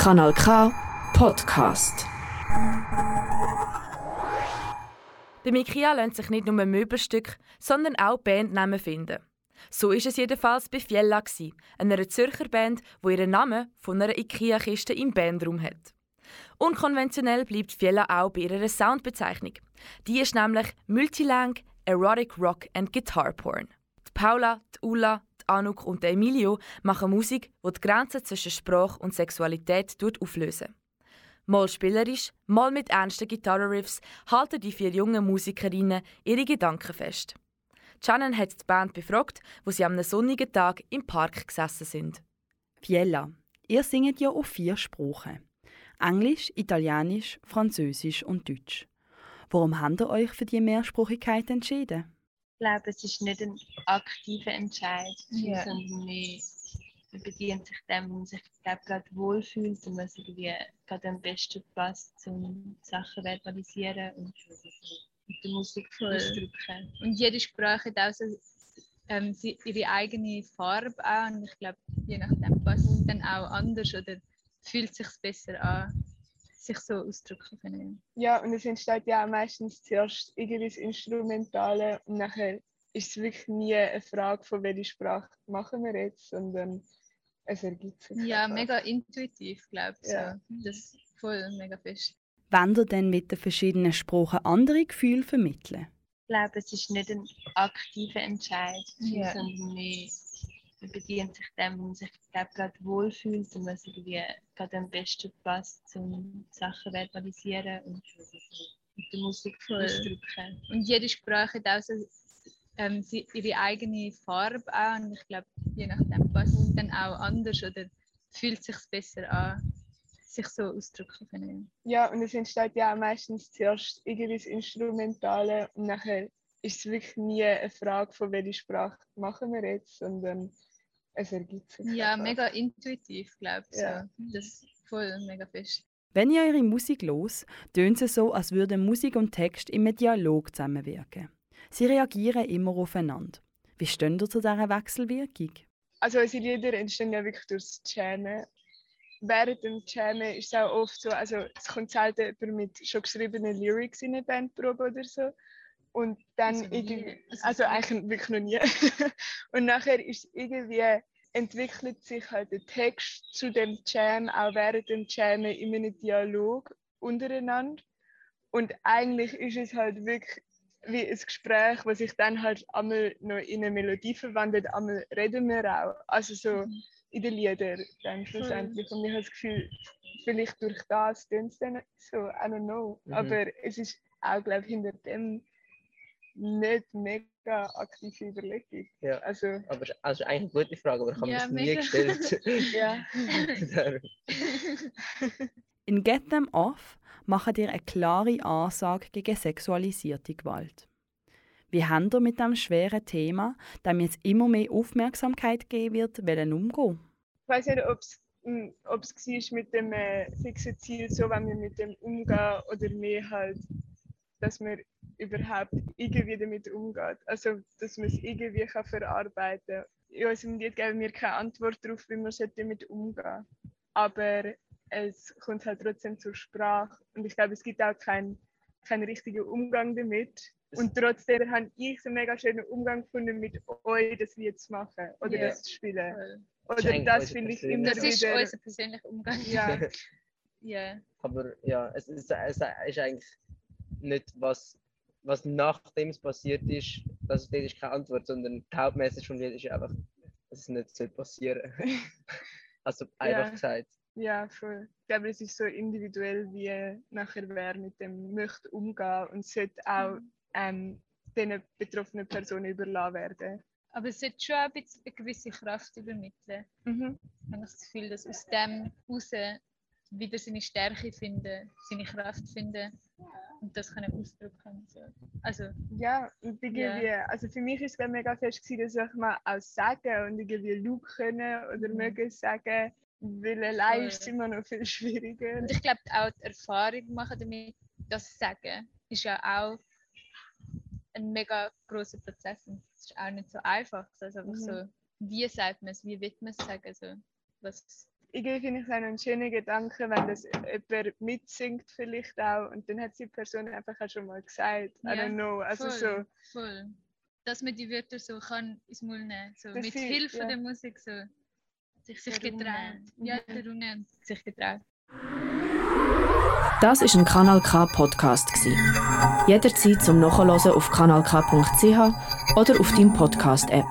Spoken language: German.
Kanal K Podcast. Bei IKEA lassen sich nicht nur Möbelstücke, sondern auch Bandnamen finden. So ist es jedenfalls bei Fiella, einer Zürcher Band, wo ihren Namen von einer IKEA-Kiste im Bandraum hat. Unkonventionell bleibt Fiella auch bei ihrer Soundbezeichnung. Die ist nämlich Multilang Erotic Rock and Guitar Porn. Die Paula, die Ulla, Anuk und Emilio machen Musik, die die Grenzen zwischen Sprache und Sexualität auflösen. Mal spielerisch, mal mit ernsten Gitarrenriffs halten die vier jungen Musikerinnen ihre Gedanken fest. Shannon hat die Band befragt, wo sie am sonnigen Tag im Park gesessen sind. Fiella, ihr singt ja auf vier Sprachen. Englisch, Italienisch, Französisch und Deutsch. Warum habt ihr euch für die Mehrsprachigkeit entschieden? Ich glaube, es ist nicht ein aktiver Entscheid, Ja. sondern man bedient sich dem, wo man sich gerade wohlfühlt und was irgendwie gerade am besten passt, um Sachen verbalisieren und mit der Musik ausdrücken. Und jede Sprache hat auch so, ähm, ihre eigene Farbe auch. Und ich glaube, je nachdem passt es dann auch anders oder fühlt sich besser an, sich so ausdrücken können. Ja, und es entsteht ja auch meistens zuerst irgendwie das Instrumentale und nachher ist es wirklich nie eine Frage von welcher Sprache machen wir jetzt, sondern es ergibt sich. Ja, einfach. mega intuitiv, glaube ich. Ja. So. Das ist voll mega fest. Wenn ihr dann mit den verschiedenen Sprachen andere Gefühle vermitteln? Ich glaube, es ist nicht ein aktiver Entscheid, Ja. sondern man bedient sich dem, wo man sich gerade wohlfühlt und was irgendwie gerade am besten passt, um Sachen verbalisieren und mit der Musik Voll. ausdrücken. Und jede Sprache hat auch so, ähm, ihre eigene Farbe auch. Und ich glaube, je nachdem passt es dann auch anders oder fühlt sich besser an, sich so ausdrücken können. Ja, und es entsteht ja auch meistens zuerst irgendwie das Instrumentale und nachher ist es wirklich nie eine Frage von welcher Sprache machen wir jetzt, sondern es ergibt sich. Ja, einfach. mega intuitiv, glaube ich. Ja. So. Das ist voll mega fest. Wenn ihr eure Musik los, tönt es so, als würden Musik und Text im Dialog zusammenwirken. Sie reagieren immer aufeinander. Wie stehen ihr zu dieser Wechselwirkung? Also unsere Lieder entstehen ja wirklich durchs Jammen. Während dem Jammen ist es auch oft so, also es kommt selten jemand mit schon geschriebenen Lyrics in eine Bandprobe oder so. Und dann Also irgendwie, Also also eigentlich wirklich noch nie. und nachher ist irgendwie, entwickelt sich halt der Text zu dem Jam, auch während dem Jammen in einem Dialog untereinander. Und eigentlich ist es halt wirklich wie ein Gespräch, was sich dann halt einmal noch in eine Melodie verwandelt, einmal reden wir auch. Also so Mhm. in den Liedern dann schlussendlich. Und ich habe das Gefühl, vielleicht durch das tönt es dann so, I don't know. Mhm. Aber es ist auch, glaube ich, hinter dem nicht mega aktive Überlegung. Ja. Also, Aber es- also eigentlich eine gute Frage, aber ich habe Ja, mir das nie gestellt. ja. In Get Them Off macht ihr eine klare Ansage gegen sexualisierte Gewalt. Wie habt ihr mit diesem schweren Thema, dem jetzt immer mehr Aufmerksamkeit geben wird, wollen umgehen? ich weiß nicht, ob es ob es war mit dem äh, fixen Ziel, so wenn wir mit dem umgehen oder mehr halt, dass man überhaupt irgendwie damit umgeht. Also, dass man es irgendwie kann verarbeiten kann. In unserem Lied geben wir keine Antwort darauf, wie man damit umgehen Aber es kommt halt trotzdem zur Sprache und ich glaube, es gibt auch keinen keinen richtigen Umgang damit. Und trotzdem habe ich so einen mega schönen Umgang gefunden, mit euch das Lied zu machen oder Ja. das zu spielen. Oder das unser finde ich immer Das ist wieder. unser persönlicher Umgang. Ja, Ja. Aber ja, es ist, es ist eigentlich nicht, was, was nachdem es passiert ist, das das ist keine Antwort, sondern die Hauptmessage vom Lied ist einfach, dass es nicht soll passieren Also einfach Ja. gesagt. ja, voll. Ich glaube, es ist so individuell, wie nachher wer mit dem möchte umgehen und es sollte auch ähm, den betroffenen Personen überlassen werden. Aber es sollte schon ein bisschen eine gewisse Kraft übermitteln. Mhm. Ich habe das Gefühl, dass aus dem raus wieder seine Stärke finden, seine Kraft finden und das können ausdrücken. So. Also, Ja, und irgendwie, also für mich ist es mega fest gewesen, dass ich mal auch sagen und irgendwie Look können oder Mhm. mögen sagen, weil allein ist es immer noch viel schwieriger. und ich glaube auch die Erfahrung machen damit, das Sagen, ist ja auch ein mega großer Prozess und es ist auch nicht so einfach. Also einfach Mhm. so, wie sagt man es, wie wird man es sagen, so, was irgendwie finde ich es auch einen schönen Gedanken, wenn das jemand mitsingt vielleicht auch und dann hat die Person einfach auch schon mal gesagt, I Ja, don't know, also voll, so, voll. Dass man die Wörter so kann ins Maul nehmen so Das Mit ist- Hilfe ja. der Musik so sich, sich Der getraut. Ja, der Runde und sich getraut. Das ist ein Kanal K Podcast gsi. Jederzeit zum Nachhören auf kanalk.ch oder auf deinem Podcast App.